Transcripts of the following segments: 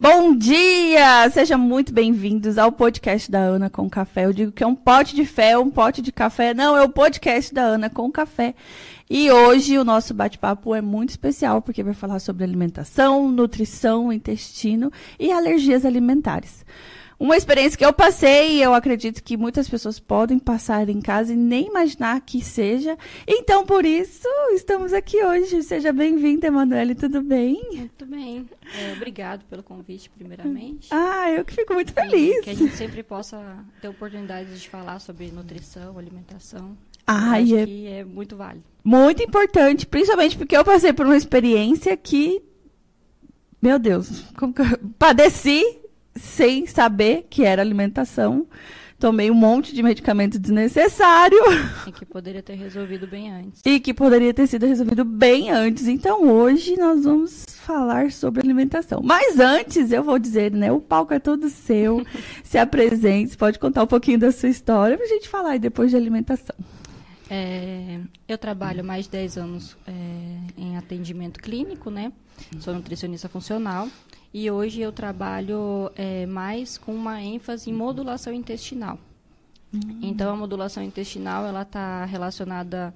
Bom dia! Sejam muito bem-vindos ao podcast da Ana com Café. Eu digo que é um pote de fé, um pote de café. Não, é o podcast da Ana com Café. E hoje o nosso bate-papo é muito especial porque vai falar sobre alimentação, nutrição, intestino e alergias alimentares. Uma experiência que eu passei e eu acredito que muitas pessoas podem passar em casa e nem imaginar que seja. Então, por isso, estamos aqui hoje. Seja bem-vinda, Emanuele, tudo bem? Muito bem. É, obrigado pelo convite, primeiramente. Ah, eu que fico muito feliz. Que a gente sempre possa ter oportunidade de falar sobre nutrição, alimentação. Ah, acho é que é muito válido. muito importante, principalmente porque eu passei por uma experiência que, meu Deus, como que eu padeci sem saber que era alimentação. Tomei um monte de medicamento desnecessário E que poderia ter resolvido bem antes. e que poderia ter sido resolvido bem antes. Então, hoje nós vamos falar sobre alimentação. Mas antes, eu vou dizer, né? O palco é todo seu. Se apresente, pode contar um pouquinho da sua história pra gente falar aí depois de alimentação. É, eu trabalho mais de 10 anos é, em atendimento clínico, né? Sou nutricionista funcional. E hoje eu trabalho é, mais com uma ênfase em modulação intestinal. Então, a modulação intestinal, ela está relacionada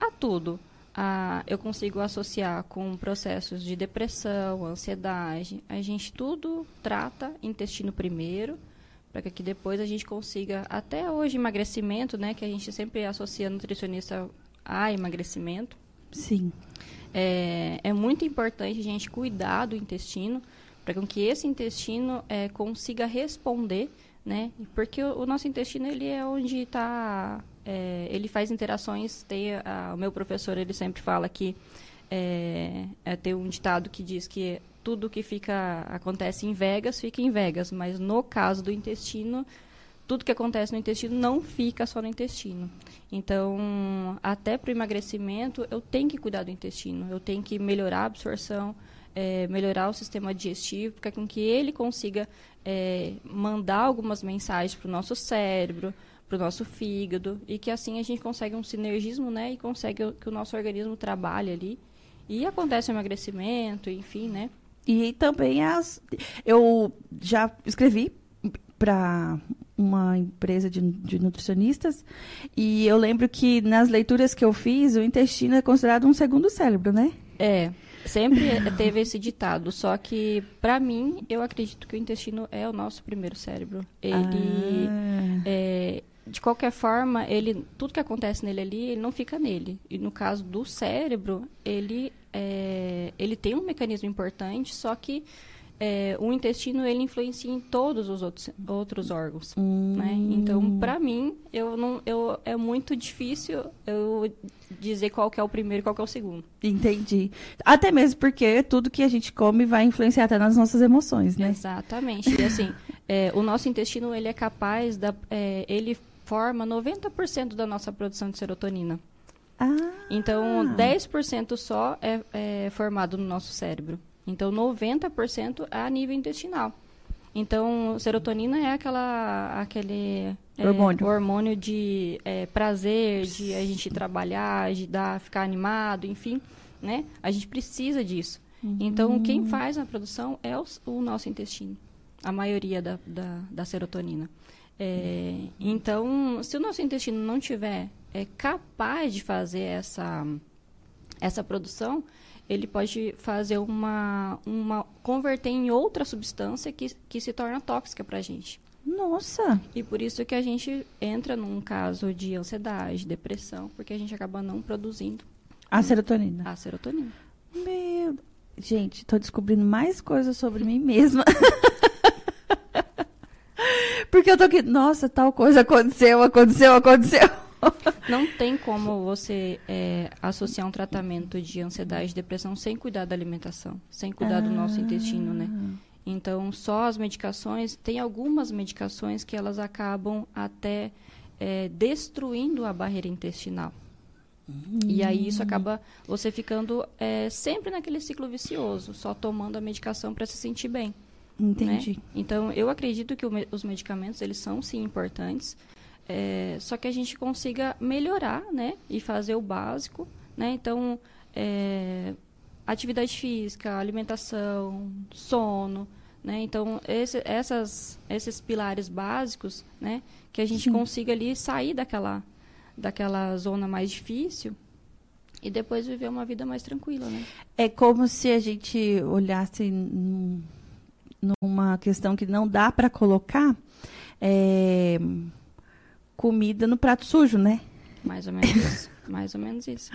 a tudo. A, eu consigo associar com processos de depressão, ansiedade. A gente tudo trata intestino primeiro, para que depois a gente consiga, até hoje, emagrecimento, né? Que a gente sempre associa nutricionista a emagrecimento. Sim. É, é muito importante a gente cuidar do intestino, para que esse intestino é, consiga responder, né? Porque o, o nosso intestino ele é onde está, é, ele faz interações. Tem a- o meu professor ele sempre fala que é, é, tem um ditado que diz que tudo que fica acontece em Vegas fica em Vegas, mas no caso do intestino tudo que acontece no intestino não fica só no intestino. Então, até para o emagrecimento, eu tenho que cuidar do intestino. Eu tenho que melhorar a absorção, eh, melhorar o sistema digestivo, para com que ele consiga eh, mandar algumas mensagens para o nosso cérebro, para o nosso fígado, e que assim a gente consegue um sinergismo, né? E consegue que o nosso organismo trabalhe ali. E acontece o emagrecimento, enfim, né? E também as. Eu já escrevi para uma empresa de, de nutricionistas e eu lembro que nas leituras que eu fiz, o intestino é considerado um segundo cérebro, né? É, sempre teve esse ditado, só que para mim eu acredito que o intestino é o nosso primeiro cérebro. Ele Ah. é, de qualquer forma, ele tudo que acontece nele ali, ele não fica nele. E no caso do cérebro, ele é, ele tem um mecanismo importante, só que é, o intestino ele influencia em todos os outros, outros órgãos. Né? Então, para mim, eu não, eu, é muito difícil eu dizer qual que é o primeiro e qual que é o segundo. Entendi. Até mesmo porque tudo que a gente come vai influenciar até nas nossas emoções, né? Exatamente. E assim, é, o nosso intestino ele é capaz da, é, ele forma 90% da nossa produção de serotonina. Ah. Então, 10% só é, é formado no nosso cérebro. Então, 90% é a nível intestinal. Então, serotonina é aquela, aquele é, Hormônio. hormônio de é, prazer, de a gente trabalhar, de dar, ficar animado, enfim, né? A gente precisa disso. Então, quem faz a produção é o, o nosso intestino, a maioria da, da, da serotonina. É, então, se o nosso intestino não tiver é, capaz de fazer essa, essa produção, ele pode fazer uma, uma converter em outra substância que, que se torna tóxica para a gente. Nossa. E por isso que a gente entra num caso de ansiedade, depressão, porque a gente acaba não produzindo A serotonina. a serotonina. Meu. Gente, tô descobrindo mais coisas sobre mim mesma. Porque eu tô aqui, nossa, tal coisa aconteceu, aconteceu, aconteceu. Não tem como você é, associar um tratamento de ansiedade e depressão sem cuidar da alimentação, sem cuidar do nosso intestino, né? Então, só as medicações, tem algumas medicações que elas acabam até é, destruindo a barreira intestinal. E aí isso acaba você ficando é, sempre naquele ciclo vicioso, só tomando a medicação para se sentir bem. Entendi. né? Então, eu acredito que o os medicamentos, eles são, sim, importantes, é, só que a gente consiga melhorar, né? E fazer o básico, né? Então, é, atividade física, alimentação, sono, Né? Então, esse, essas, esses pilares básicos, né? que a gente Sim. consiga ali sair daquela, daquela zona mais difícil e depois viver uma vida mais tranquila, né? É como se a gente olhasse num- numa questão que não dá para colocar é, comida no prato sujo, né? Mais ou menos isso. Mais ou menos isso.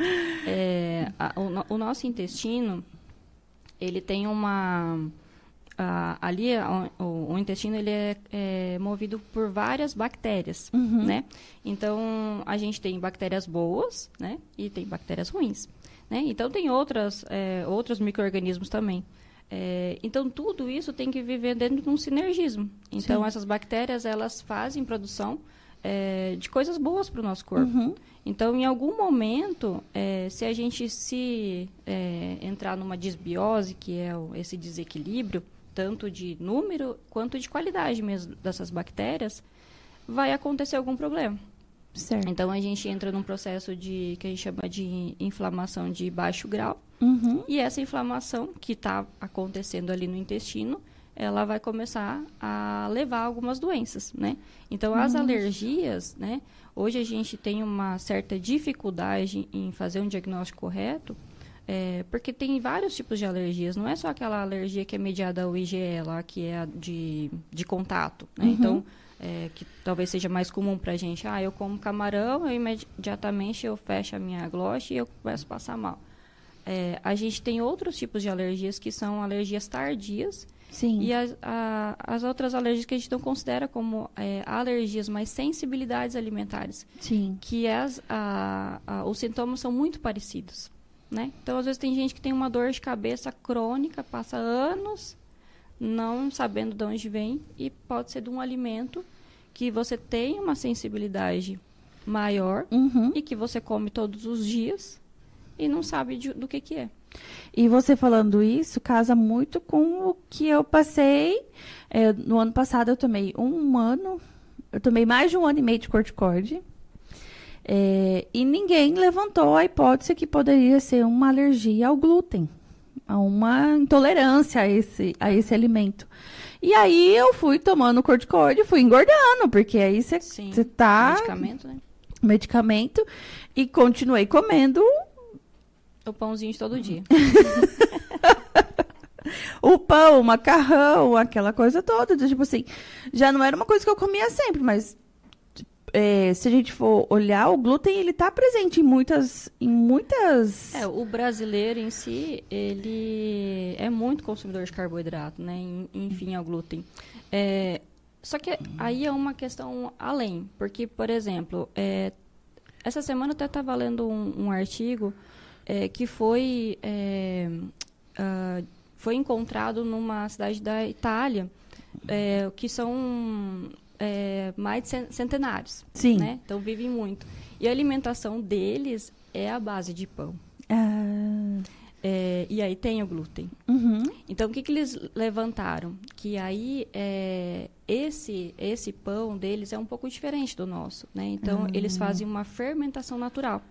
É, a- o, o nosso intestino, ele tem uma... a- ali, a- o, o intestino, ele é, é movido por várias bactérias, Uhum. né? Então, a gente tem bactérias boas, né? E tem bactérias ruins, né? Então, tem outras, é, outros micro-organismos também. É, então, tudo isso tem que viver dentro de um sinergismo. Então, Sim. essas bactérias, elas fazem produção é, de coisas boas para o nosso corpo. Uhum. Então, em algum momento, eh, se a gente se eh, entrar numa disbiose, que é o- esse desequilíbrio, tanto de número quanto de qualidade mesmo dessas bactérias, vai acontecer algum problema. Certo. Então, a gente entra num processo de que a gente chama de inflamação de baixo grau, Uhum. e essa inflamação que está acontecendo ali no intestino, ela vai começar a levar a algumas doenças, né? Então, as alergias, né? Hoje a gente tem uma certa dificuldade em fazer um diagnóstico correto, é, porque tem vários tipos de alergias. Não é só aquela alergia que é mediada ao IgE lá, que é a de, de contato, né? Então, é, que talvez seja mais comum pra gente. Ah, eu como camarão, eu imediatamente eu fecho a minha glote e eu começo a passar mal. É, a gente tem outros tipos de alergias que são alergias tardias Sim. e as, a- as outras alergias que a gente não considera como é, alergias, mas sensibilidades alimentares, Sim. que as, a- a- os sintomas são muito parecidos. Né? Então, às vezes, tem gente que tem uma dor de cabeça crônica, passa anos não sabendo de onde vem e pode ser de um alimento que você tem uma sensibilidade maior Uhum. e que você come todos os dias e não sabe de- do que que é. E você falando isso casa muito com o que eu passei. é, no ano passado eu tomei um ano, eu tomei mais de um ano e meio de corticoide. é, e ninguém levantou a hipótese que poderia ser uma alergia ao glúten, a uma intolerância a esse, a esse alimento. E aí eu fui tomando corticoide, fui engordando, porque aí você tá Medicamento, né? medicamento e continuei comendo O pãozinho de todo dia. o pão, o macarrão, aquela coisa toda. Tipo assim, já não era uma coisa que eu comia sempre, mas é, se a gente for olhar, o glúten ele tá presente em muitas. Em muitas. É, o brasileiro em si, ele é muito consumidor de carboidrato, né? En- Enfim, ao glúten. É, só que aí é uma questão além, porque, por exemplo, é, essa semana eu até estava lendo um, um artigo é, que foi, é, ah, foi encontrado numa cidade da Itália, é, que são é, mais de cen- centenários, Sim. né? Então vivem muito. E a alimentação deles é a base de pão. Ah, É, e aí tem o glúten. uhum. Então, o que, que eles levantaram? Que aí é, esse, esse pão deles é um pouco diferente do nosso, né? Então, eles fazem uma fermentação natural.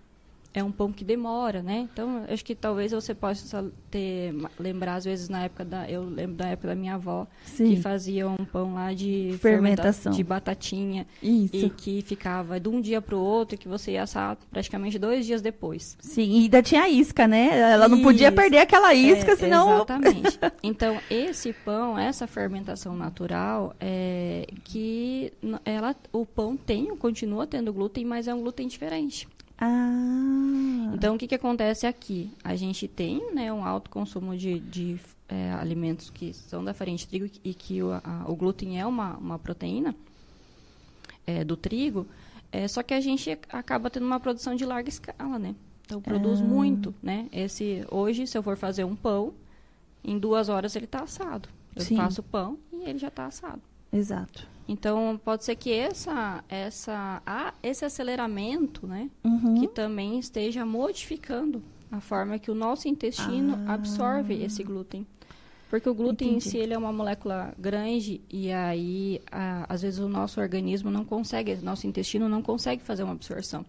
É um pão que demora, né? Então, acho que talvez você possa ter, lembrar, às vezes, na época da... Eu lembro da época da minha avó, Sim. que fazia um pão lá de Fermentação. fermenta- de batatinha. Isso. E que ficava de um dia para o outro e que você ia assar praticamente dois dias depois. Sim, e ainda tinha isca, né? Ela não podia Isso. perder aquela isca, É, senão. Exatamente. Então, esse pão, essa fermentação natural, é que ela, o pão tem, continua tendo glúten, mas é um glúten diferente. Ah. Então, o que, que acontece aqui? A gente tem né, um alto consumo de, de é, alimentos que são da farinha de trigo e que o, a- o glúten é uma, uma proteína é, do trigo, é, só que a gente acaba tendo uma produção de larga escala, né? Então, produz Ah. muito, né? Esse, hoje, se eu for fazer um pão, em duas horas ele está assado. Eu Sim. faço o pão e ele já está assado. Exato. Então, pode ser que essa, essa, a- esse aceleramento, né? Uhum. que também esteja modificando a forma que o nosso intestino Ah. absorve esse glúten. Porque o glúten Entendi. em si ele é uma molécula grande e aí a- às vezes o nosso organismo não consegue, nosso intestino não consegue fazer uma absorção.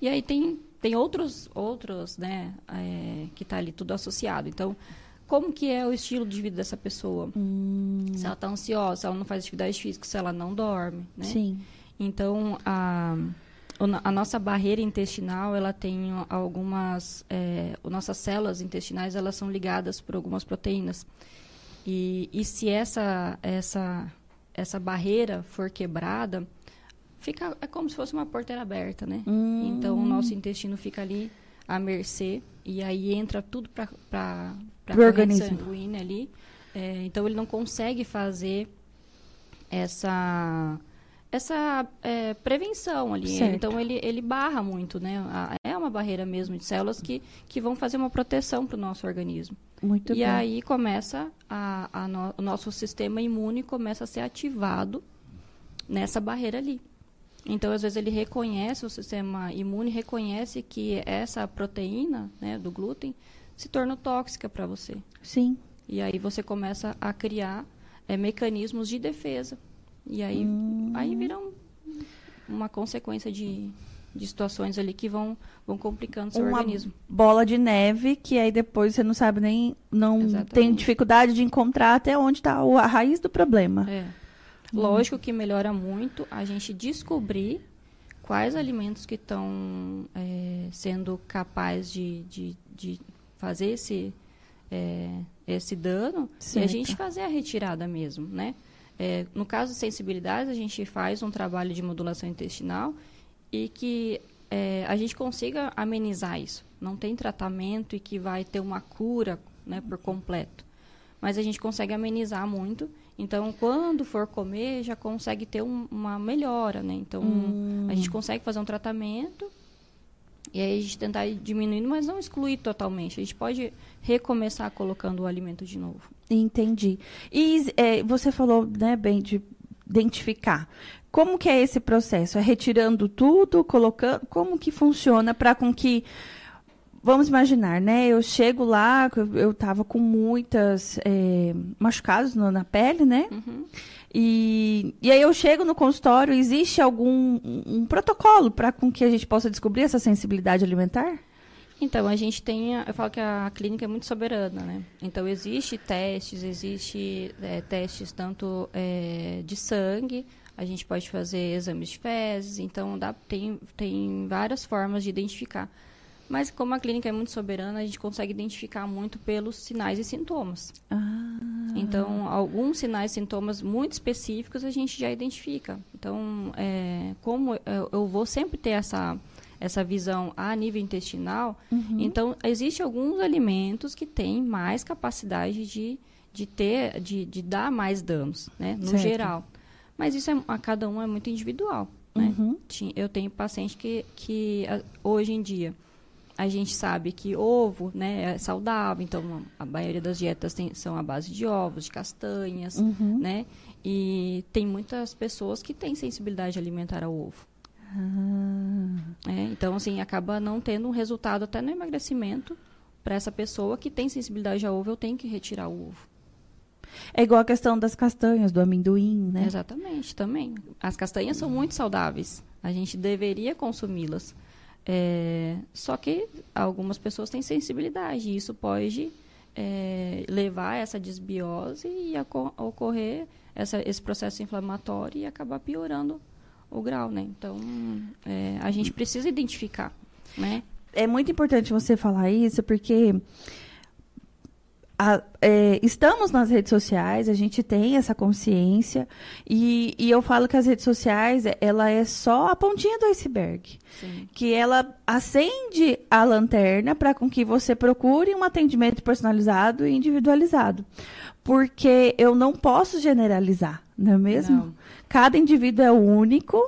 E aí tem tem outros outros, né, é, que está ali tudo associado. Então como que é o estilo de vida dessa pessoa. Hum, Se ela está ansiosa, se ela não faz atividade física, se ela não dorme, né? sim. Então, a, a nossa barreira intestinal, ela tem algumas... É, nossas células intestinais, elas são ligadas por algumas proteínas. E, e se essa, essa, essa barreira for quebrada, fica, é como se fosse uma porteira aberta, né? Hum. Então, o nosso intestino fica ali à mercê e aí entra tudo para a Pro organismo. sanguínea ali. É, então, ele não consegue fazer essa essa é, prevenção ali. Certo. Então, ele, ele barra muito, né? A- É uma barreira mesmo de células que, que vão fazer uma proteção para o nosso organismo. Muito e bem. aí começa a, a no- o nosso sistema imune começa a ser ativado nessa barreira ali. Então, às vezes, ele reconhece, o sistema imune reconhece que essa proteína né, do glúten se torna tóxica para você. Sim. E aí você começa a criar é, mecanismos de defesa. E aí, Hum. aí viram uma consequência de, de situações ali que vão, vão complicando o seu Uma organismo. bola de neve que aí depois você não sabe nem. Não Exatamente. tem dificuldade de encontrar até onde está a raiz do problema. É. Lógico que melhora muito a gente descobrir quais alimentos que estão é, sendo capazes de, de, de fazer esse, é, esse dano e Certo. a gente fazer a retirada mesmo, né? É, no caso de sensibilidades, a gente faz um trabalho de modulação intestinal e que é, a gente consiga amenizar isso. Não tem tratamento e que vai ter uma cura né, por completo. Mas a gente consegue amenizar muito. Então, quando for comer, já consegue ter um- uma melhora, né? Então, Hum. a gente consegue fazer um tratamento e aí a gente tentar ir diminuindo, mas não excluir totalmente. A gente pode recomeçar colocando o alimento de novo. Entendi. E é, você falou, né, bem, de identificar. Como que é esse processo? É retirando tudo, colocando. Como que funciona para com que. Vamos imaginar, né? Eu chego lá, eu- tava com muitas é, machucados na pele, né? Uhum. E, e aí eu chego no consultório, existe algum um, protocolo para com que a gente possa descobrir essa sensibilidade alimentar? Então, a gente tem, eu falo que a clínica é muito soberana, né? Então, existe testes, existe é, testes tanto é, de sangue, a gente pode fazer exames de fezes, então dá, tem, tem várias formas de identificar. Mas como a clínica é muito soberana, a gente consegue identificar muito pelos sinais e sintomas. Ah, Então, alguns sinais e sintomas muito específicos a gente já identifica. Então, é, como eu, vou sempre ter essa, essa visão a nível intestinal, Uhum. então, existem alguns alimentos que têm mais capacidade de, de ter, de, de dar mais danos, né? No Certo. geral. Mas isso é, a cada um é muito individual, né? Uhum. Eu tenho paciente que, que hoje em dia a gente sabe que ovo né, é saudável, então a maioria das dietas tem- são à base de ovos, de castanhas, Uhum. né? E tem muitas pessoas que têm sensibilidade alimentar ao ovo. Ah, né? Então, assim, acaba não tendo um resultado até no emagrecimento para essa pessoa que tem sensibilidade ao ovo, eu tenho que retirar o ovo. É igual a questão das castanhas, do amendoim, né? Exatamente, também. As castanhas são muito saudáveis. A gente deveria consumi-las. É, só que algumas pessoas têm sensibilidade e isso pode é, levar a essa desbiose e a co- ocorrer essa- esse processo inflamatório e acabar piorando o grau, né? Então, é, a gente precisa identificar, né? É muito importante você falar isso, porque a- é, estamos nas redes sociais, a gente tem essa consciência, e, e eu falo que as redes sociais, é- ela é só a pontinha do iceberg. Sim. que ela acende a lanterna para com que você procure um atendimento personalizado e individualizado. Porque eu não posso generalizar, não é mesmo? Não. Cada indivíduo é único.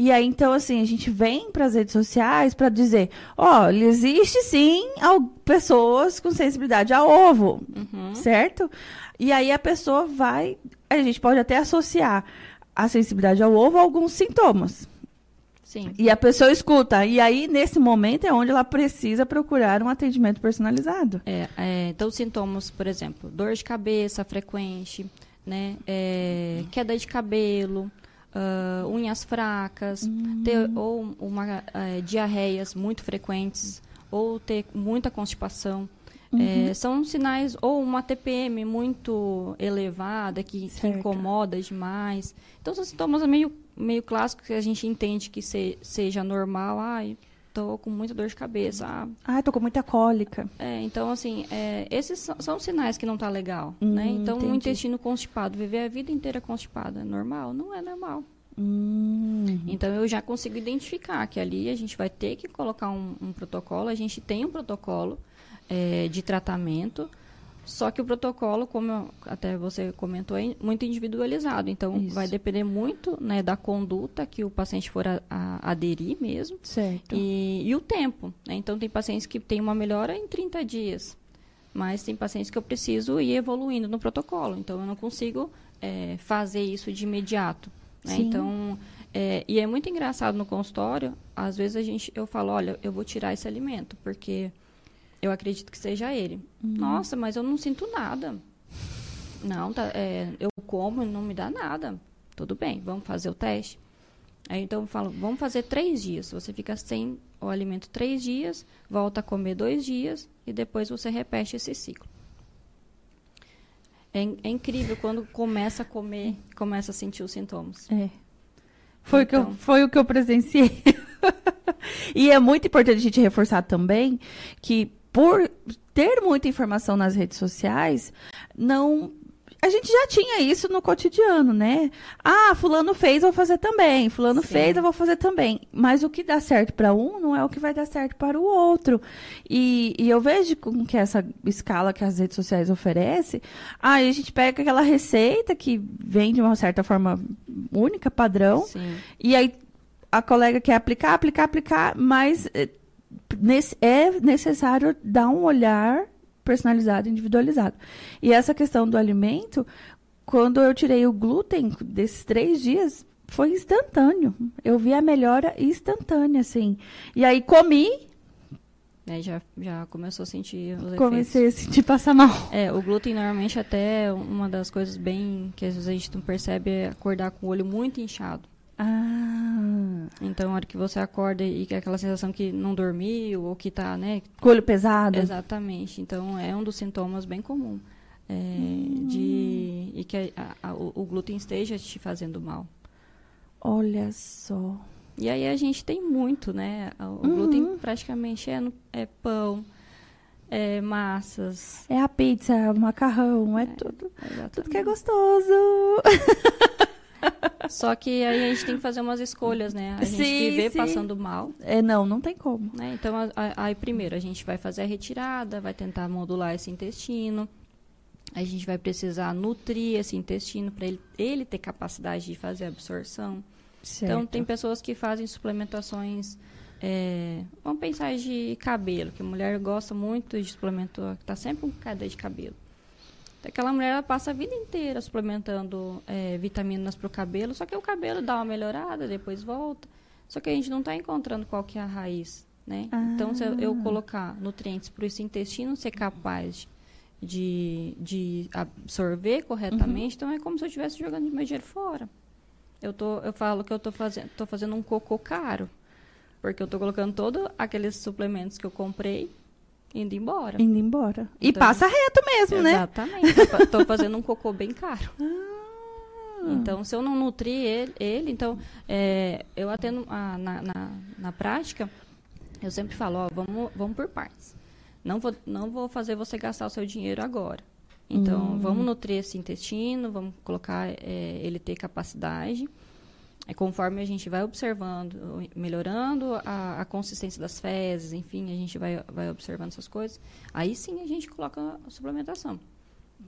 E aí, então, assim, a gente vem para as redes sociais para dizer: olha, existe sim pessoas com sensibilidade a ovo, Uhum. certo? E aí a pessoa vai. A gente pode até associar a sensibilidade ao ovo a alguns sintomas. Sim. E a pessoa escuta. E aí, nesse momento, é onde ela precisa procurar um atendimento personalizado. É, é, então, sintomas, por exemplo, dor de cabeça frequente, né? é, queda de cabelo, ah, unhas fracas, ter, ou uma, eh, diarreias muito frequentes, ou ter muita constipação, É, são sinais, ou uma TPM muito elevada, que, incomoda demais. Então, são sintomas meio, meio clássicos que a gente entende que se- seja normal. Ai, tô com muita dor de cabeça. Ah, Ah, tô com muita cólica. é, então, assim, é, esses são, são sinais que não tá legal, Hum, né? Então, entendi. um intestino constipado, viver a vida inteira constipado, é normal? Não é normal. Hum, Então, eu já consigo identificar que ali a gente vai ter que colocar um, um protocolo. A gente tem um protocolo é, de tratamento, só que o protocolo, como até você comentou, é muito individualizado. Então, Isso. vai depender muito né, da conduta que o paciente for a- a- aderir mesmo. certo. E, e o tempo. né? Então, tem pacientes que têm uma melhora em 30 dias, mas tem pacientes que eu preciso ir evoluindo no protocolo. Então, eu não consigo é, fazer isso de imediato. né? Então, é, e é muito engraçado no consultório, às vezes a gente, eu falo, olha, eu vou tirar esse alimento, porque eu acredito que seja ele. Uhum. Nossa, mas eu não sinto nada. Não, tá, é, eu como e não me dá nada. Tudo bem, vamos fazer o teste. Aí então eu falo, vamos fazer três dias. Você fica sem o alimento três dias, volta a comer dois dias e depois você repete esse ciclo. É, é incrível quando começa a comer, começa a sentir os sintomas. É. Foi, o que eu, Então. foi o que eu presenciei. e é muito importante a gente reforçar também que por ter muita informação nas redes sociais, não. A gente já tinha isso no cotidiano, né? Ah, fulano fez, eu vou fazer também. Fulano Sim. fez, eu vou fazer também. Mas o que dá certo para um não é o que vai dar certo para o outro. E, e eu vejo com que essa escala que as redes sociais oferecem, aí a gente pega aquela receita que vem de uma certa forma única, padrão, Sim. e aí a colega quer aplicar, aplicar, aplicar, mas eh, é necessário dar um olhar personalizado, individualizado. E essa questão do alimento, quando eu tirei o glúten desses três dias, foi instantâneo. Eu vi a melhora instantânea, assim. E aí comi, Aí já, já começou a sentir os efeitos. comecei a sentir passar mal. É, o glúten normalmente até uma das coisas bem que às vezes a gente não percebe é acordar com o olho muito inchado. Ah, Então, a hora que você acorda e que é aquela sensação que não dormiu ou que tá, né? com o olho pesado. Exatamente. Então, é um dos sintomas bem comum. é, de e que a- a- o, glúten esteja te fazendo mal. Olha só. E aí a gente tem muito, né? O Uhum. glúten praticamente é, no- é pão, é massas. É a pizza, é o macarrão, é, tudo. exatamente. Tudo que é gostoso. Só que aí a gente tem que fazer umas escolhas, né? A gente Sim, viver sim. passando mal, É, não, não tem como. né? Então, aí primeiro a gente vai fazer a retirada, vai tentar modular esse intestino. A gente vai precisar nutrir esse intestino para ele, ele ter capacidade de fazer a absorção. Então, tem pessoas que fazem suplementações. é, vamos pensar de cabelo, que a mulher gosta muito de suplemento, tá sempre com cadeia de cabelo. Aquela mulher ela passa a vida inteira suplementando é, vitaminas para o cabelo, só que o cabelo dá uma melhorada, depois volta. Só que a gente não está encontrando qual que é a raiz, né? Então, se eu, Ah. colocar nutrientes para esse intestino ser capaz de, de absorver corretamente, então é como se eu estivesse jogando meu dinheiro fora. Eu, tô, eu falo que eu estou fazendo, tô fazendo um cocô caro, porque eu estou colocando todos aqueles suplementos que eu comprei indo embora. Indo embora. E Então- passa reto mesmo, né? Exatamente. Estou fazendo um cocô bem caro. Ah. Então, se eu não nutrir ele, ele então, é, eu atendo a- na, na, na prática, eu sempre falo, ó, vamos, vamos por partes. Não vou, não vou fazer você gastar o seu dinheiro agora. Então, Hum. vamos nutrir esse intestino, vamos colocar é, ele ter capacidade. É, conforme a gente vai observando, melhorando a, a consistência das fezes, enfim, a gente vai, vai observando essas coisas, aí sim a gente coloca a suplementação.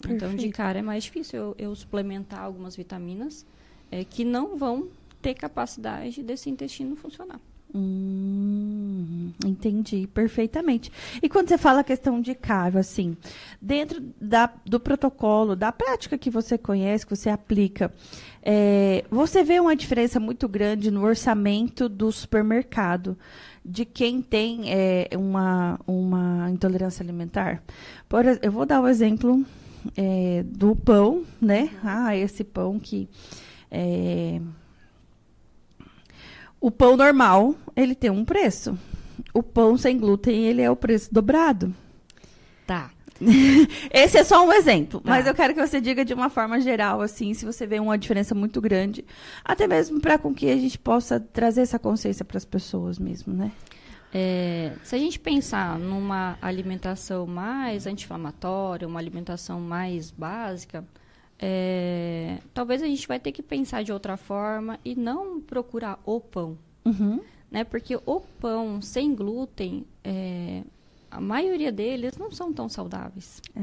Então, de Perfeito. cara é mais difícil eu, eu suplementar algumas vitaminas é, que não vão ter capacidade desse intestino funcionar. Hum, entendi perfeitamente. E quando você fala a questão de caro, assim, dentro da- do protocolo, da prática que você conhece, que você aplica, é, você vê uma diferença muito grande no orçamento do supermercado de quem tem é, uma, uma intolerância alimentar? Por, eu vou dar o exemplo é, do pão, né? Ah, esse pão que é, o pão normal, ele tem um preço. O pão sem glúten, ele é o preço dobrado. Tá. Esse é só um exemplo, Tá. mas eu quero que você diga de uma forma geral, assim, se você vê uma diferença muito grande, até mesmo para com que a gente possa trazer essa consciência para as pessoas mesmo, né? É, se a gente pensar numa alimentação mais anti-inflamatória, uma alimentação mais básica, é, talvez a gente vai ter que pensar de outra forma e não procurar o pão, Uhum. né? Porque o pão sem glúten, é, a maioria deles não são tão saudáveis. Ah,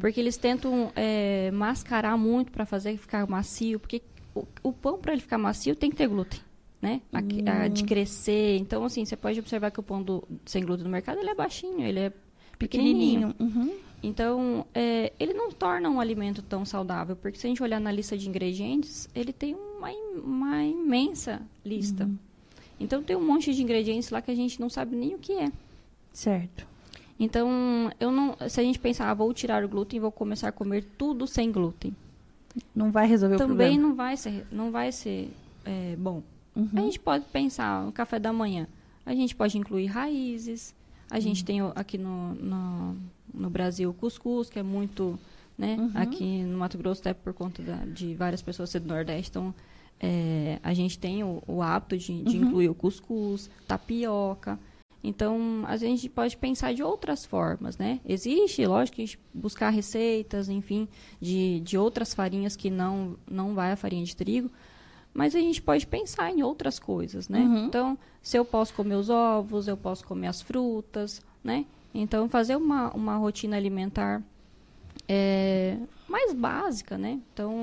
Porque eles tentam é, mascarar muito para fazer ficar macio, porque o, o pão para ele ficar macio tem que ter glúten, né? A- a- de crescer. Então assim, você pode observar que o pão do, sem glúten no mercado ele é baixinho, ele é pequenininho. pequenininho. Uhum. Então é, ele não torna um alimento tão saudável, porque se a gente olhar na lista de ingredientes, ele tem uma, uma imensa lista. Então tem um monte de ingredientes lá que a gente não sabe nem o que é. Certo. Então, eu não, se a gente pensar, ah, vou tirar o glúten e vou começar a comer tudo sem glúten, Não vai resolver o também problema. não vai ser, não vai ser é, bom. A Uhum. gente pode pensar no café da manhã, a gente pode incluir raízes, a gente Uhum. tem o- aqui no, no, no Brasil o cuscuz, que é muito, né? Uhum. Aqui no Mato Grosso, até por conta da- de várias pessoas ser do Nordeste, então é, a gente tem o, o hábito de, de Uhum. incluir o cuscuz, tapioca. Então, a gente pode pensar de outras formas, né? Existe, lógico, a gente buscar receitas, enfim, de, de outras farinhas que não, não vai a farinha de trigo, mas a gente pode pensar em outras coisas, né? Uhum. Então, se eu posso comer os ovos, eu posso comer as frutas, né? Então, fazer uma, uma rotina alimentar é, mais básica, né? Então,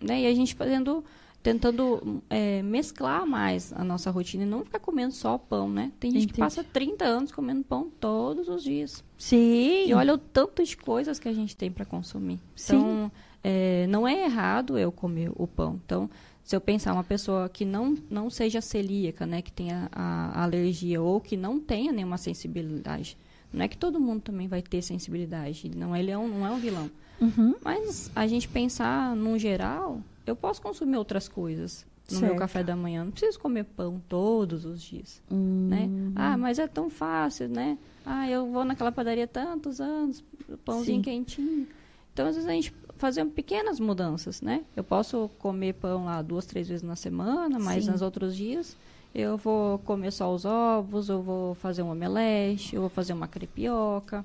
né? E a gente fazendo, tentando é, mesclar mais a nossa rotina e não ficar comendo só pão, né? Tem gente Entendi. que passa 30 anos comendo pão todos os dias. Sim. E olha o tanto de coisas que a gente tem para consumir. Sim. Então, é, não é errado eu comer o pão. Então, se eu pensar uma pessoa que não, não seja celíaca, né, que tenha a, a alergia ou que não tenha nenhuma sensibilidade, não é que todo mundo também vai ter sensibilidade. Não, ele é um, não é um vilão. Uhum. Mas a gente pensar num geral, eu posso consumir outras coisas no Certo. meu café da manhã. Não preciso comer pão todos os dias Hum. né? Ah, mas é tão fácil, né? Ah, eu vou naquela padaria tantos anos, pãozinho Sim. quentinho. Então, às vezes a gente fazer pequenas mudanças, né? Eu posso comer pão lá duas, três vezes na semana, mas Sim. nos outros dias eu vou comer só os ovos, eu vou fazer um omelete, eu vou fazer uma crepioca,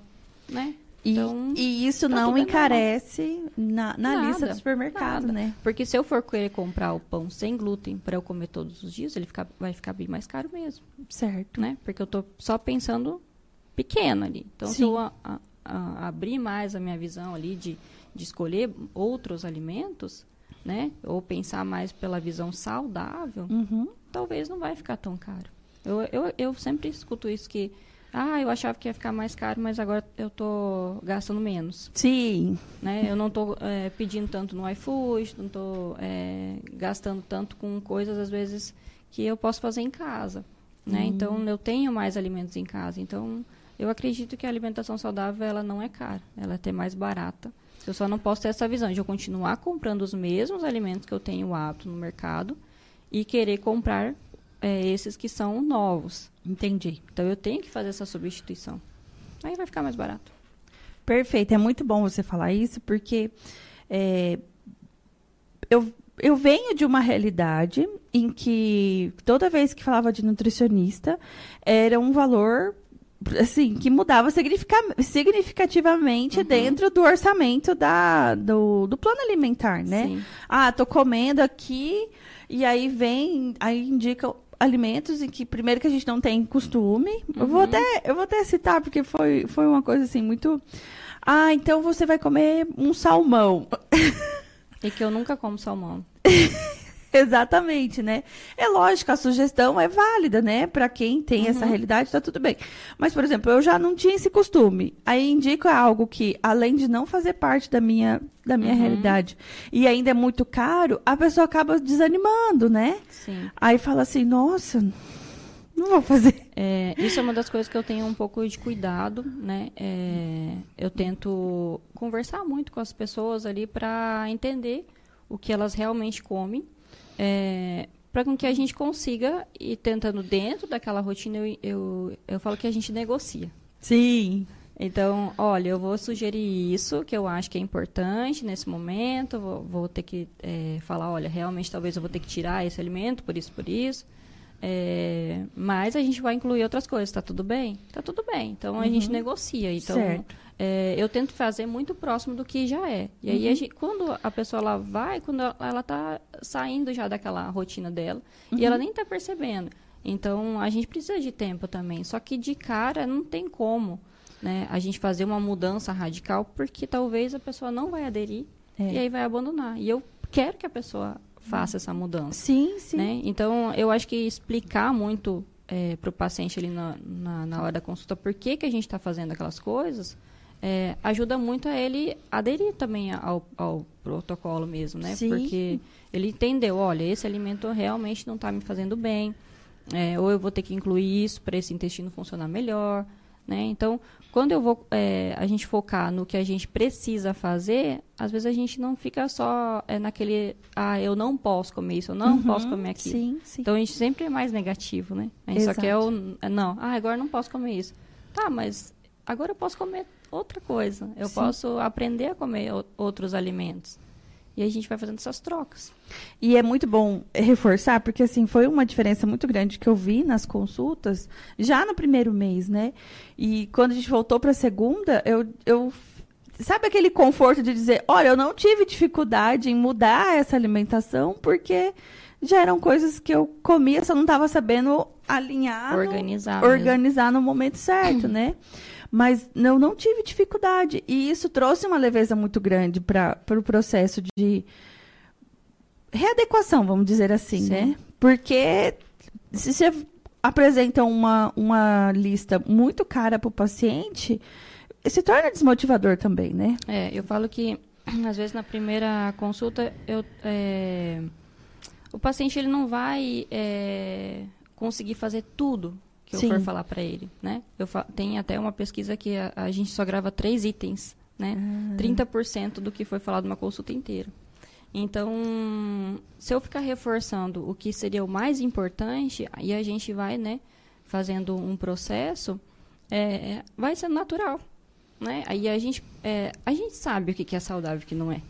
né? E, Então, e isso tá não encarece na, na Nada, lista do supermercado, nada. né? Porque se eu for querer comprar o pão sem glúten para eu comer todos os dias, ele fica, vai ficar bem mais caro mesmo. Certo. né? Porque eu tô só pensando pequeno ali. Então, se Sim. eu a- a- a- abrir mais a minha visão ali de, de escolher outros alimentos, né? Ou pensar mais pela visão saudável, Uhum. talvez não vai ficar tão caro. Eu, eu, eu sempre escuto isso que, ah, eu achava que ia ficar mais caro, mas agora eu tô gastando menos, Sim. né? Eu não tô eh, pedindo tanto no iFood, não tô eh, gastando tanto com coisas, às vezes, que eu posso fazer em casa, né? Então, eu tenho mais alimentos em casa. Então, eu acredito que a alimentação saudável, ela não é cara. Ela é até mais barata. Eu só não posso ter essa visão de eu continuar comprando os mesmos alimentos que eu tenho hábito no mercado e querer comprar eh, esses que são novos. Entendi. Então, eu tenho que fazer essa substituição. Aí vai ficar mais barato. Perfeito. É muito bom você falar isso, porque é, eu, eu venho de uma realidade em que toda vez que falava de nutricionista, era um valor assim, que mudava significa- significativamente Uhum. dentro do orçamento da, do, do plano alimentar, né? Sim. Ah, tô comendo aqui e aí vem, aí indica alimentos em que primeiro que a gente não tem costume. Eu vou Uhum. até eu vou até citar porque foi foi uma coisa assim muito Ah, então você vai comer um salmão. E que eu nunca como salmão. Exatamente, né? É lógico, a sugestão é válida, né? Para quem tem essa Uhum. realidade, tá tudo bem. Mas, por exemplo, eu já não tinha esse costume. Aí indico algo que, além de não fazer parte da minha, da minha Uhum. realidade, e ainda é muito caro, a pessoa acaba desanimando, né? Sim. Aí fala assim, nossa, não vou fazer. É, isso é uma das coisas que eu tenho um pouco de cuidado, né? É, eu tento conversar muito com as pessoas ali para entender o que elas realmente comem, é, para que a gente consiga ir tentando dentro daquela rotina. Eu, eu, eu falo que a gente negocia. Sim. Então, olha, eu vou sugerir isso, que eu acho que é importante nesse momento. Vou, vou ter que é, falar, olha, realmente talvez eu vou ter que tirar esse alimento, por isso, por isso. É, mas a gente vai incluir outras coisas, tá tudo bem? Tá tudo bem. Então a gente negocia. Então é, eu tento fazer muito próximo do que já é. E aí, a gente, quando a pessoa ela vai, quando ela, ela tá saindo já daquela rotina dela, e ela nem tá percebendo. Então a gente precisa de tempo também. Só que de cara não tem como né, a gente fazer uma mudança radical, porque talvez a pessoa não vai aderir É. e aí vai abandonar. E eu quero que a pessoa faça essa mudança. Sim, sim. Né? Então, eu acho que explicar muito para o paciente ali na, na, na hora da consulta por que, que a gente está fazendo aquelas coisas é, ajuda muito a ele aderir também ao, ao protocolo mesmo, né? Sim. Porque ele entendeu, olha, esse alimento realmente não está me fazendo bem, é, ou eu vou ter que incluir isso para esse intestino funcionar melhor, né? Então, quando eu vou, é, a gente focar no que a gente precisa fazer, às vezes a gente não fica só é, naquele, ah, eu não posso comer isso, eu não Uhum, posso comer aquilo. Sim, sim. Então a gente sempre é mais negativo, né? A gente só Exato. quer o. Não, ah, agora eu não posso comer isso. Tá, mas agora eu posso comer outra coisa. Eu Sim. posso aprender a comer outros alimentos. E a gente vai fazendo essas trocas. E é muito bom reforçar, porque assim, foi uma diferença muito grande que eu vi nas consultas, já no primeiro mês, né? E quando a gente voltou para a segunda, eu, eu. Sabe aquele conforto de dizer: olha, eu não tive dificuldade em mudar essa alimentação, porque já eram coisas que eu comia, só não estava sabendo alinhar. no- Organizar. mesmo. organizar no momento certo, né? Mas eu não tive dificuldade. E isso trouxe uma leveza muito grande para o pro processo de readequação, vamos dizer assim, Sim. né? Porque se você apresenta uma, uma lista muito cara para o paciente, se torna desmotivador também, né? É, eu falo que, às vezes, na primeira consulta, eu, é, o paciente ele não vai é, conseguir fazer tudo que eu Sim. for falar para ele, né? Eu tem até uma pesquisa que a, a gente só grava três itens, né? 30% do que foi falado numa consulta inteira. Então, se eu ficar reforçando o que seria o mais importante, aí a gente vai, né, fazendo um processo, é, vai sendo natural, né? Aí a gente, é, a gente sabe o que é saudável e o que não é,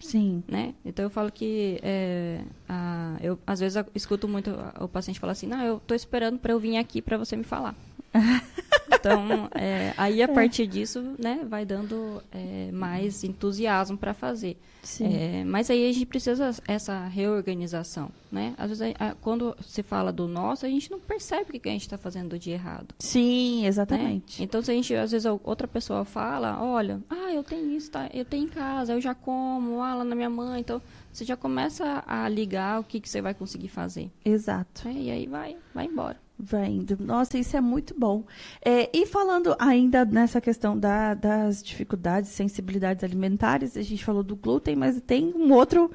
Sim. né? Então eu falo que é, a- eu às vezes eu escuto muito o paciente falar assim, não, eu tô esperando para eu vir aqui para você me falar. Então, é, aí a partir disso, né, vai dando é, mais entusiasmo para fazer. Sim. É, mas aí a gente precisa essa reorganização, né? Às vezes, a- a- quando se fala do nosso, a gente não percebe o que a gente está fazendo de errado. Sim, né? exatamente. Então, se a gente, às vezes, a outra pessoa fala, olha, ah, eu tenho isso, tá? eu tenho em casa, eu já como, ah, lá na minha mãe, então você já começa a ligar o que, que você vai conseguir fazer. Exato. né? E aí vai, vai embora. Vai indo. Nossa, isso é muito bom. É, e falando ainda nessa questão da- das dificuldades, sensibilidades alimentares, a gente falou do glúten, mas tem um outro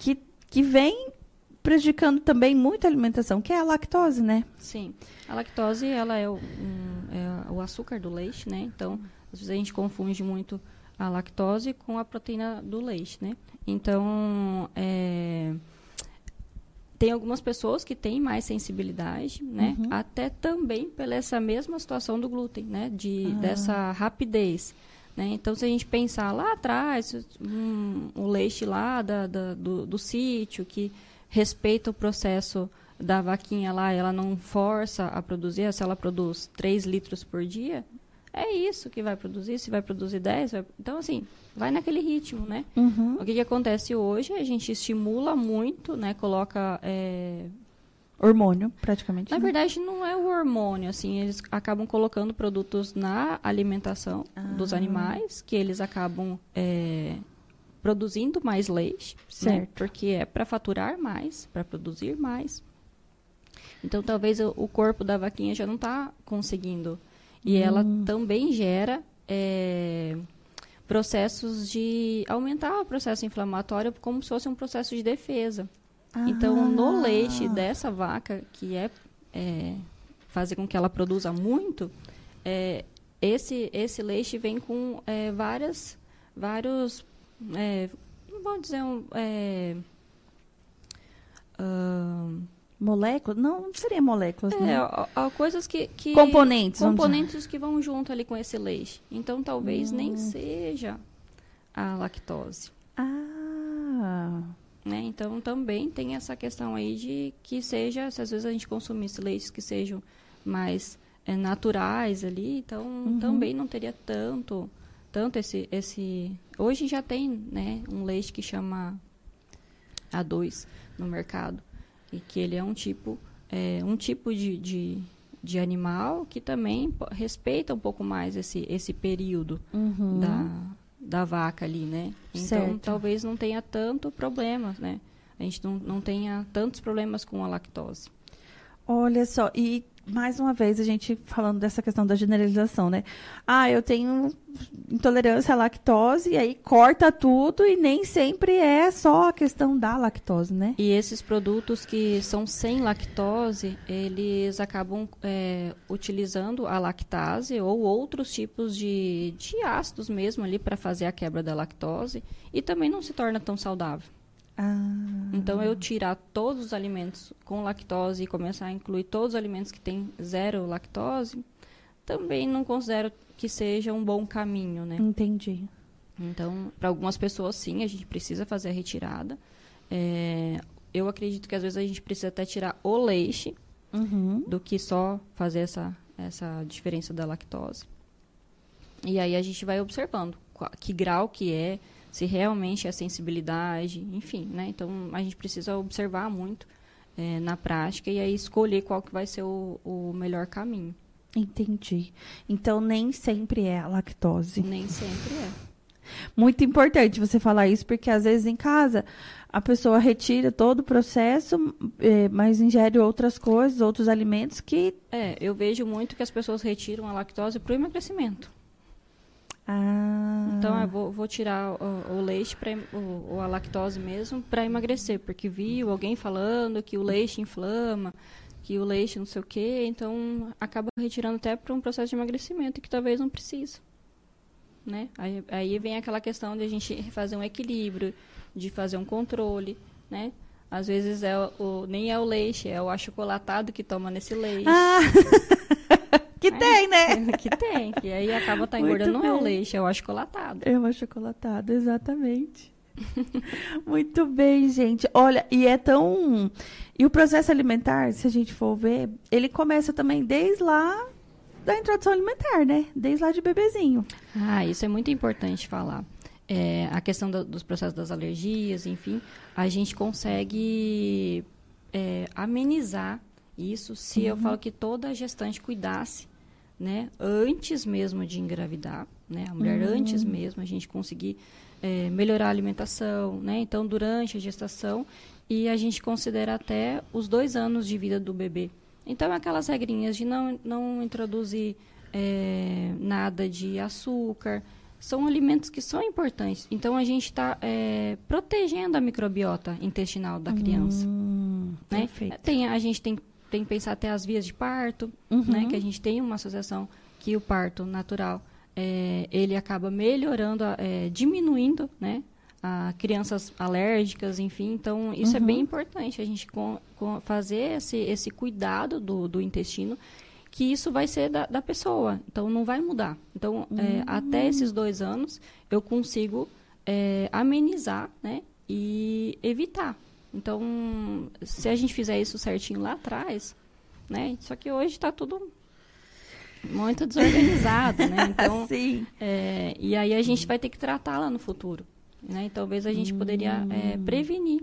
que, que vem prejudicando também muito a alimentação, que é a lactose, né? Sim. A lactose, ela é o, um, é o açúcar do leite, né? Então, às vezes a gente confunde muito a lactose com a proteína do leite, né? Então, é, tem algumas pessoas que têm mais sensibilidade, né? Uhum. Até também pela essa mesma situação do glúten, né? De, Ah. Dessa rapidez. Né? Então, se a gente pensar lá atrás, um, o leite lá da, da- do, do sítio, que respeita o processo da vaquinha lá, ela não força a produzir, se ela produz 3 litros por dia, é isso que vai produzir, se vai produzir 10, vai- então assim, vai naquele ritmo, né? Uhum. O que, que acontece hoje, a gente estimula muito, né? Coloca é, Hormônio, praticamente. na né? verdade, não é o hormônio, assim, eles acabam colocando produtos na alimentação dos Ah. animais, que eles acabam é, produzindo mais leite, né? Certo. Porque é para faturar mais, para produzir mais. Então, talvez o, o corpo da vaquinha já não está conseguindo. E ela Hum. também gera é, processos de aumentar o processo inflamatório como se fosse um processo de defesa. Então, no Ah. leite dessa vaca, que é, é, fazer com que ela produza muito, é, esse, esse leite vem com é, várias, vários, é, não vou dizer um, ahn, moléculas? Não, não seria moléculas, É, né? ó, ó, coisas que, que Componentes, componentes que vão junto ali com esse leite. Então talvez Hum. nem seja a lactose. Ah, Né? Então também tem essa questão aí de que seja, se às vezes a gente consumisse leites que sejam mais é, naturais ali, então Uhum. também não teria tanto, tanto esse, esse. Hoje já tem, né, um leite que chama A2 no mercado e que ele é um tipo, é, um tipo de, de, de animal que também respeita um pouco mais esse, esse período uhum. da, da vaca ali, né? Então, Certo. talvez não tenha tanto problema, né? A gente não, não tenha tantos problemas com a lactose. Olha só, e mais uma vez a gente falando dessa questão da generalização, né? Ah, eu tenho intolerância à lactose, e aí corta tudo e nem sempre é só a questão da lactose, né? E esses produtos que são sem lactose, eles acabam é, utilizando a lactase ou outros tipos de, de ácidos mesmo ali para fazer a quebra da lactose e também não se torna tão saudável. Ah, Então, eu tirar todos os alimentos com lactose e começar a incluir todos os alimentos que têm zero lactose, também não considero que seja um bom caminho, né? entendi. Então, para algumas pessoas, sim, a gente precisa fazer a retirada. É, eu acredito que às vezes a gente precisa até tirar o leite Uhum. do que só fazer essa, essa diferença da lactose. E aí a gente vai observando qua- que grau que é, se realmente é sensibilidade, enfim, né? Então a gente precisa observar muito eh, na prática e aí escolher qual que vai ser o, o melhor caminho. Entendi. Então nem sempre é a lactose. Nem sempre é. Muito importante você falar isso, porque às vezes em casa a pessoa retira todo o processo, eh, mas ingere outras coisas, outros alimentos que. É, eu vejo muito que as pessoas retiram a lactose para o emagrecimento. Ah, Então eu vou, vou tirar o, o leite pra, o, ou a lactose mesmo para emagrecer, porque viu alguém falando que o leite inflama, que o leite não sei o quê, então acaba retirando até para um processo de emagrecimento que talvez não precisa. Né? Aí, aí vem aquela questão de a gente fazer um equilíbrio, de fazer um controle, né? Às vezes é o, o- nem é o leite, é o achocolatado que toma nesse leite. Ah, que É. tem, né? que tem, que aí acaba tá engordando, não é o leite, é o achocolatado. É uma chocolatada, exatamente. Muito bem, gente. Olha, e é tão. E o processo alimentar, se a gente for ver, ele começa também desde lá da introdução alimentar, né? Desde lá de bebezinho. Ah, isso é muito importante falar. É, a questão do- dos processos das alergias, enfim, a gente consegue é, amenizar isso se eu falo que toda gestante cuidasse, né, antes mesmo de engravidar, né, a mulher antes mesmo, a gente conseguir é, melhorar a alimentação, né, então durante a gestação e a gente considera até os dois anos de vida do bebê. Então, aquelas regrinhas de não, não introduzir é, nada de açúcar, são alimentos que são importantes. Então, a gente está protegendo a microbiota intestinal da criança. Hum, né? Perfeito. Tem, a gente tem, tem que pensar até as vias de parto, Uhum. né? que a gente tem uma associação que o parto natural é, ele acaba melhorando, é, diminuindo né? a crianças alérgicas, enfim. Então, isso é Uhum. bem importante, a gente com, com fazer esse, esse cuidado do, do intestino, que isso vai ser da, da pessoa, então não vai mudar. Então, é, até esses dois anos, eu consigo é, amenizar né? e evitar. Então, se a gente fizer isso certinho lá atrás, né? Só que hoje está tudo muito desorganizado, né? Então, Sim. é, e aí a gente vai ter que tratar lá no futuro. Né? E talvez a gente poderia é, prevenir.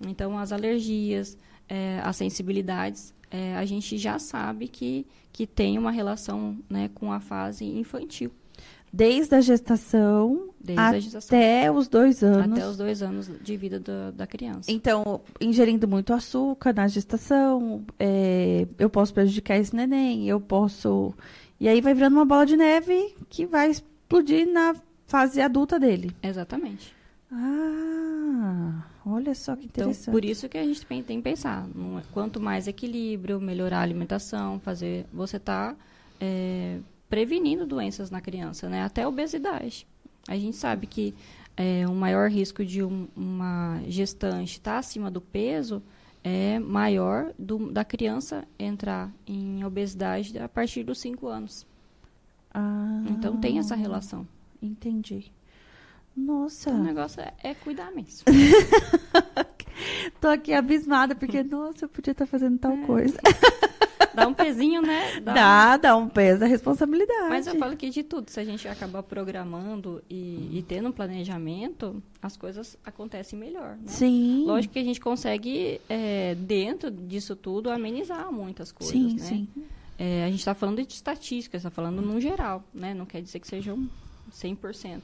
Então, as alergias, é, as sensibilidades, é, a gente já sabe que, que tem uma relação né, com a fase infantil, Desde a gestação desde a gestação até os dois anos. até os dois anos de vida da, da criança. Então, ingerindo muito açúcar na gestação, é, eu posso prejudicar esse neném, eu posso. E aí vai virando uma bola de neve que vai explodir na fase adulta dele. Exatamente. Ah, olha só que Então, interessante. por isso que a gente tem, tem que pensar. é- quanto mais equilíbrio, melhorar a alimentação, fazer. Você está prevenindo doenças na criança, né? Até obesidade. A gente sabe que é, o maior risco de um- uma gestante estar acima do peso é maior do, da criança entrar em obesidade a partir dos 5 anos. Ah, Então tem essa relação. Entendi. Nossa, Então, o negócio é, é cuidar mesmo. tô aqui abismada, porque, nossa, eu podia estar fazendo tal É. coisa. Dá um pezinho, né? Dá- Dá, dá um peso da responsabilidade. Mas eu falo que de tudo, se a gente acabar programando e, e tendo um planejamento, as coisas acontecem melhor, né? Sim. Lógico que a gente consegue, é, dentro disso tudo, amenizar muitas coisas, Sim, né? sim. É, a gente está falando de estatísticas, está falando no geral, né? Não quer dizer que sejam 100%.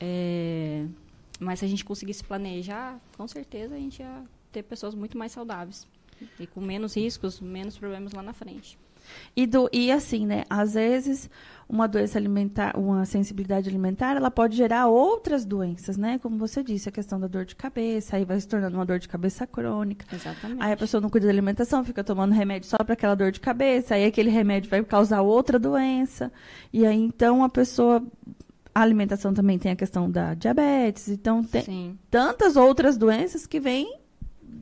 É, mas se a gente conseguisse planejar, com certeza a gente ia ter pessoas muito mais saudáveis. E com menos riscos, menos problemas lá na frente. E, do, e assim, né? Às vezes, uma doença alimentar, uma sensibilidade alimentar, ela pode gerar outras doenças, né? Como você disse, a questão da dor de cabeça, aí vai se tornando uma dor de cabeça crônica. Exatamente. Aí a pessoa não cuida da alimentação, fica tomando remédio só para aquela dor de cabeça, aí aquele remédio vai causar outra doença. E aí, então, a pessoa. A alimentação também tem a questão da diabetes, então tem Sim. tantas outras doenças que vêm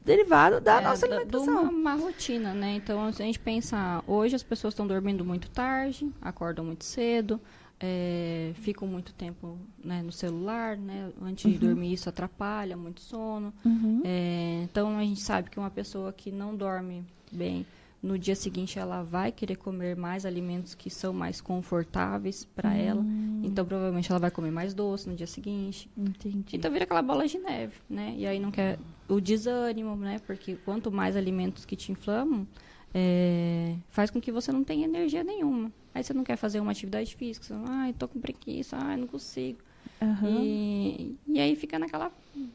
derivado da É, nossa de alimentação. uma, uma rotina, né? Então, se a gente pensar, hoje as pessoas estão dormindo muito tarde, acordam muito cedo, é, ficam muito tempo né, no celular, né? Antes de dormir isso atrapalha muito sono. Uhum. É, então, a gente sabe que uma pessoa que não dorme bem, no dia seguinte ela vai querer comer mais alimentos que são mais confortáveis para ela. Então, provavelmente ela vai comer mais doce no dia seguinte. Entendi. Então vira aquela bola de neve, né? E aí não quer o desânimo, né? Porque quanto mais alimentos que te inflamam, é, faz com que você não tenha energia nenhuma. Aí você não quer fazer uma atividade física, você, ai, tô com preguiça, ai, não consigo. Aham. E, e aí fica naquela,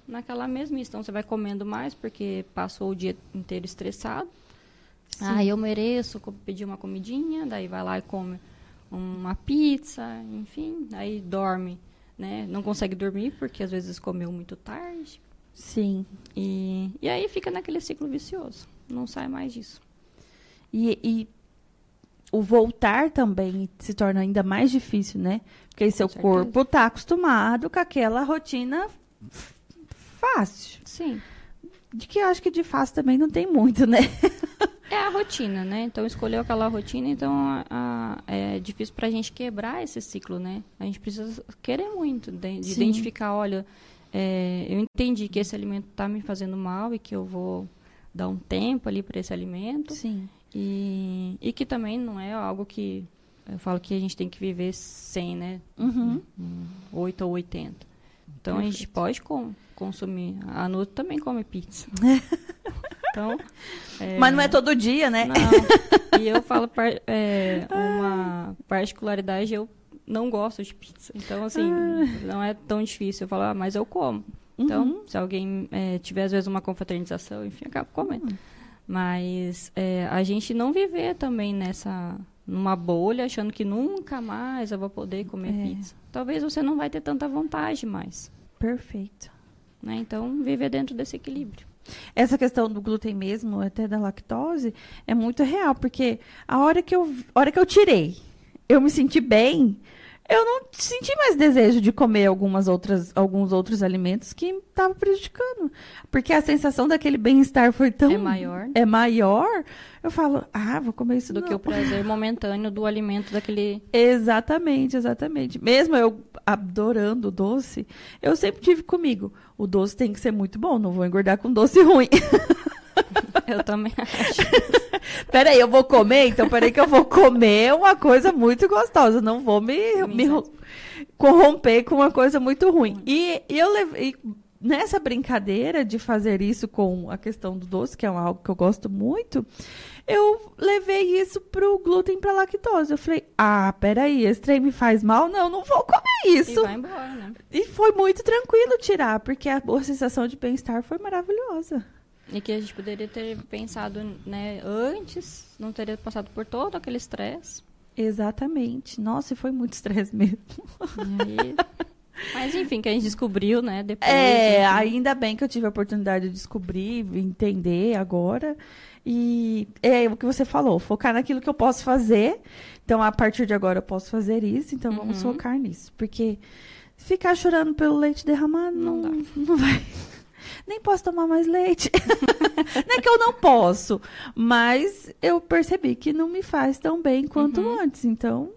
naquela mesmice. Então você vai comendo mais porque passou o dia inteiro estressado. Ah, eu mereço pedir uma comidinha, daí vai lá e come uma pizza, enfim, aí dorme, né? Não consegue dormir porque às vezes comeu muito tarde. Sim. E, e aí fica naquele ciclo vicioso. Não sai mais disso. E, e o voltar também se torna ainda mais difícil, né? Porque aí seu certeza. corpo tá acostumado com aquela rotina fácil. Sim. De que eu acho que de fácil também não tem muito, né? É a rotina, né? Então escolheu aquela rotina, então a- a- é difícil pra gente quebrar esse ciclo, né? A gente precisa querer muito, de, de identificar, olha, é, eu entendi que esse alimento tá me fazendo mal e que eu vou dar um tempo ali para esse alimento. Sim. E, e que também não é algo que eu falo que a gente tem que viver sem, né? Uhum. Um 8 ou 80. Então a gente Perfeito. pode com- consumir. A Nuto também come pizza. então. Mas não é todo dia, né? Não. E eu falo par- é, uma particularidade, eu não gosto de pizza. Então, assim, não é tão difícil. Eu falo, ah, mas eu como. Então, Uhum. se alguém é, tiver, às vezes, uma confraternização, enfim, acaba comendo. Mas é, a gente não viver também nessa numa bolha, achando que nunca mais eu vou poder comer É. pizza. Talvez você não vai ter tanta vontade mais. Perfeito. Né? Então, viver dentro desse equilíbrio. Essa questão do glúten mesmo, até da lactose, é muito real, porque a hora que eu, a hora que eu tirei, eu me senti bem, eu não senti mais desejo de comer algumas outras, alguns outros alimentos que estavam prejudicando. Porque a sensação daquele bem-estar foi tão... É maior. É maior. Eu falo, ah, vou comer isso Do não. que o prazer momentâneo do alimento daquele. Exatamente, exatamente. Mesmo eu adorando o doce, eu sempre tive comigo. O doce tem que ser muito bom, não vou engordar com doce ruim. Eu também acho. Peraí, eu vou comer? Então, peraí que eu vou comer uma coisa muito gostosa. Não vou me, Me me ro- corromper com uma coisa muito ruim. E, e eu levei... Nessa brincadeira de fazer isso com a questão do doce, que é algo que eu gosto muito, eu levei isso pro glúten pra lactose. Eu falei, ah, peraí, esse trem me faz mal? Não, não vou comer E isso. vai embora, né? E foi muito tranquilo tirar, porque a, a sensação de bem-estar foi maravilhosa. E que a gente poderia ter pensado, né, antes, não teria passado por todo aquele estresse. Exatamente. Nossa, e foi muito estresse mesmo. Aí- Mas enfim, que a gente descobriu, né, depois. É, enfim. ainda bem que eu tive a oportunidade de descobrir, entender agora. E é o que você falou, focar naquilo que eu posso fazer. Então, a partir de agora eu posso fazer isso, então vamos Uhum. focar nisso. Porque ficar chorando pelo leite derramado Não não, dá. não vai. Nem posso tomar mais leite. não é que eu não posso, mas eu percebi que não me faz tão bem quanto Uhum. antes. Então,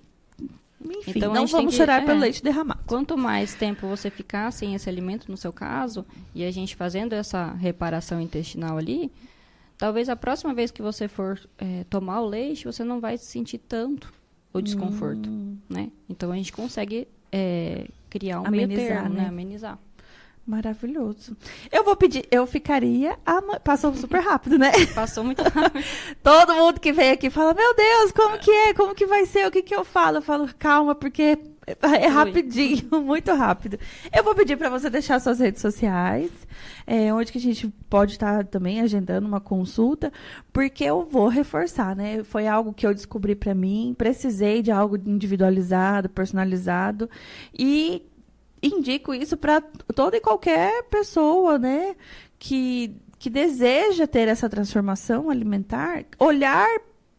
enfim, Então, não vamos que- chorar pelo é. leite derramado. Quanto mais tempo você ficar sem esse alimento, no seu caso, e a gente fazendo essa reparação intestinal ali, talvez a próxima vez que você for eh, tomar o leite, você não vai sentir tanto o desconforto, Hum. né? Então a gente consegue eh, criar um Amenizar, meio termo, né? né? Amenizar. Maravilhoso. Eu vou pedir, eu ficaria. Passou super rápido, né? Passou muito rápido. Todo mundo que vem aqui fala: Meu Deus, como que é? Como que vai ser? O que que eu falo? Eu falo: Calma, porque é rapidinho, muito rápido. Eu vou pedir para você deixar suas redes sociais, é, onde que a gente pode estar também agendando uma consulta, porque eu vou reforçar, né? Foi algo que eu descobri para mim, precisei de algo individualizado, personalizado e indico isso para toda e qualquer pessoa, né, que, que deseja ter essa transformação alimentar, olhar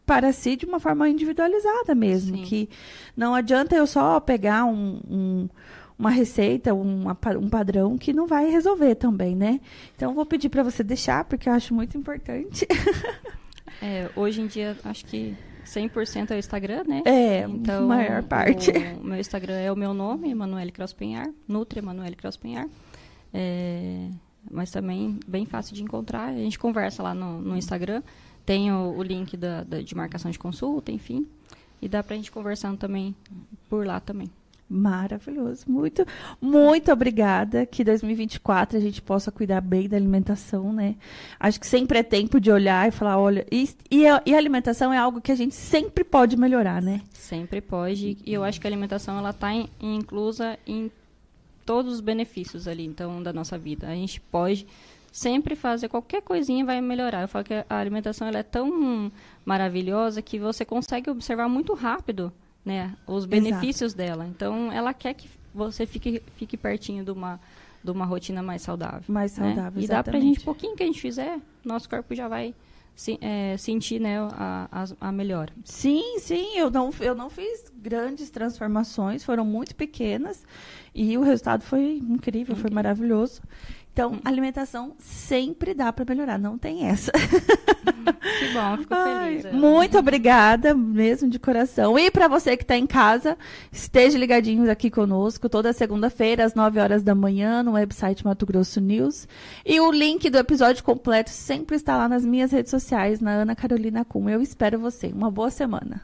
para si de uma forma individualizada mesmo, Sim. que não adianta eu só pegar um, um- uma receita, uma um padrão que não vai resolver também, né? Então eu vou pedir para você deixar, porque eu acho muito importante. É, hoje em dia, acho que 100% é o Instagram, né? É, Então, maior parte. O meu Instagram é o meu nome, Emanuele Crosspenhar, Nutri Emanuele Crosspenhar. É, mas também bem fácil de encontrar. A gente conversa lá no, no Instagram. Tem o, o link da, da- de marcação de consulta, enfim. E dá pra gente conversando também por lá também. Maravilhoso. Muito, muito obrigada. Que 2024 a gente possa cuidar bem da alimentação, né? Acho que sempre é tempo de olhar e falar, olha, e, e, a, e a alimentação é algo que a gente sempre pode melhorar, né? Sempre pode. E eu acho que a alimentação ela está inclusa em todos os benefícios ali, então, da nossa vida. A gente pode sempre fazer qualquer coisinha vai melhorar. Eu falo que a alimentação ela é tão maravilhosa que você consegue observar muito rápido, né, os benefícios dela. Então, ela quer que você fique fique pertinho de uma de uma rotina mais saudável. Mais né? saudável, E dá pra exatamente. gente, pouquinho que a gente fizer, nosso corpo já vai se- é, sentir, né, a, a, a melhora. Sim, sim, eu não, eu não fiz grandes transformações, foram muito pequenas e o resultado foi incrível, foi Incrível. maravilhoso. Então, alimentação sempre dá para melhorar, não tem essa. Que bom, fico Ai, feliz. é. muito obrigada, mesmo de coração. E para você que está em casa, esteja ligadinho aqui conosco toda segunda-feira, às 9 horas da manhã, no website Mato Grosso News. E o link do episódio completo sempre está lá nas minhas redes sociais, na Ana Carolina Cum. Eu espero você. Uma boa semana.